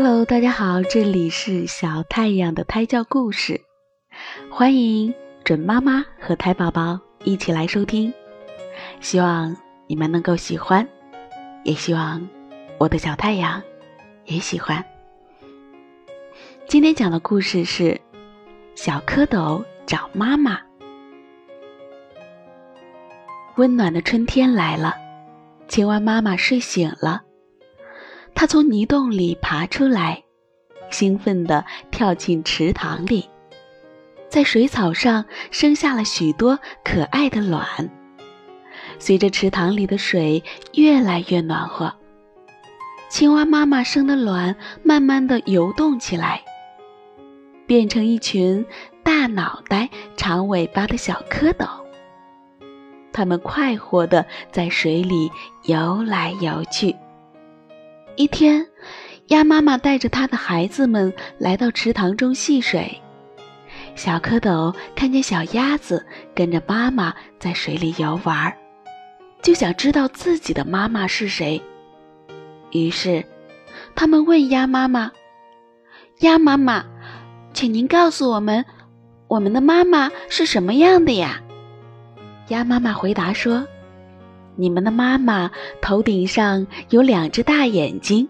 Hello，大家好，这里是小太阳的胎教故事，欢迎准妈妈和胎宝宝一起来收听，希望你们能够喜欢，也希望我的小太阳也喜欢。今天讲的故事是小蝌蚪找妈妈。温暖的春天来了，青蛙妈妈睡醒了。它从泥洞里爬出来，兴奋地跳进池塘里，在水草上生下了许多可爱的卵。随着池塘里的水越来越暖和，青蛙妈妈生的卵慢慢地游动起来，变成一群大脑袋、长尾巴的小蝌蚪。它们快活地在水里游来游去。一天，鸭妈妈带着它的孩子们来到池塘中戏水。小蝌蚪看见小鸭子跟着妈妈在水里游玩，就想知道自己的妈妈是谁。于是，他们问鸭妈妈：“鸭妈妈，请您告诉我们，我们的妈妈是什么样的呀？”鸭妈妈回答说。你们的妈妈头顶上有两只大眼睛，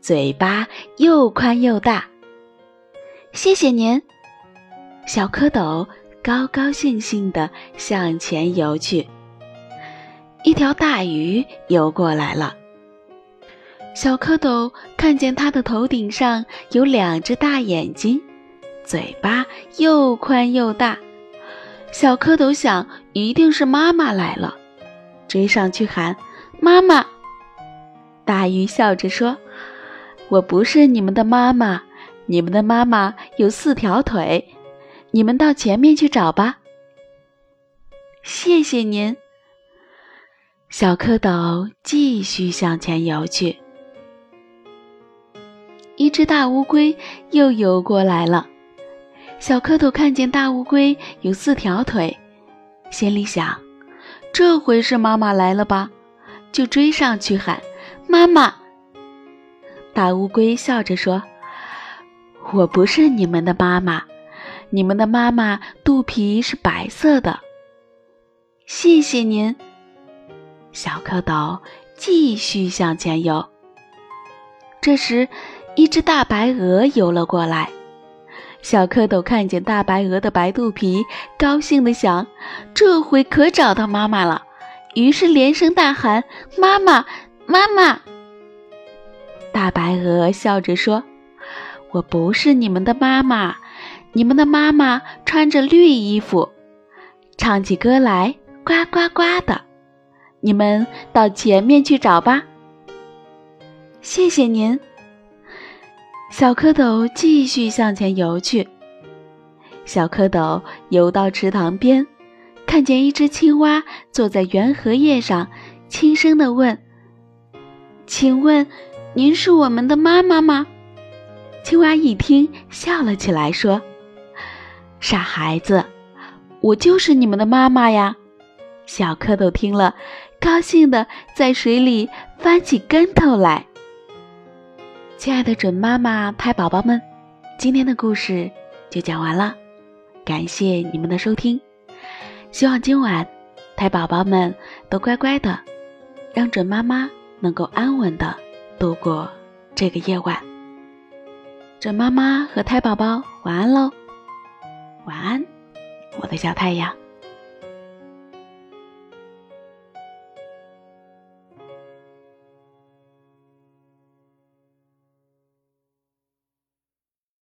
嘴巴又宽又大。谢谢您，小蝌蚪高高兴兴地向前游去。一条大鱼游过来了，小蝌蚪看见它的头顶上有两只大眼睛，嘴巴又宽又大。小蝌蚪想，一定是妈妈来了。追上去喊：“妈妈！”大鱼笑着说：“我不是你们的妈妈，你们的妈妈有四条腿，你们到前面去找吧。”谢谢您。小蝌蚪继续向前游去。一只大乌龟又游过来了，小蝌蚪看见大乌龟有四条腿，心里想。这回是妈妈来了吧？就追上去喊：“妈妈！”大乌龟笑着说：“我不是你们的妈妈，你们的妈妈肚皮是白色的。”谢谢您。小蝌蚪继续向前游。这时，一只大白鹅游了过来。小蝌蚪看见大白鹅的白肚皮，高兴地想：“这回可找到妈妈了。”于是连声大喊：“妈妈，妈妈！”大白鹅笑着说：“我不是你们的妈妈，你们的妈妈穿着绿衣服，唱起歌来呱呱呱的。你们到前面去找吧。”谢谢您。小蝌蚪继续向前游去。小蝌蚪游到池塘边，看见一只青蛙坐在圆荷叶上，轻声地问：“请问，您是我们的妈妈吗？”青蛙一听，笑了起来，说：“傻孩子，我就是你们的妈妈呀！”小蝌蚪听了，高兴地在水里翻起跟头来。亲爱的准妈妈、胎宝宝们，今天的故事就讲完了，感谢你们的收听。希望今晚胎宝宝们都乖乖的，让准妈妈能够安稳的度过这个夜晚。准妈妈和胎宝宝晚安喽，晚安，我的小太阳。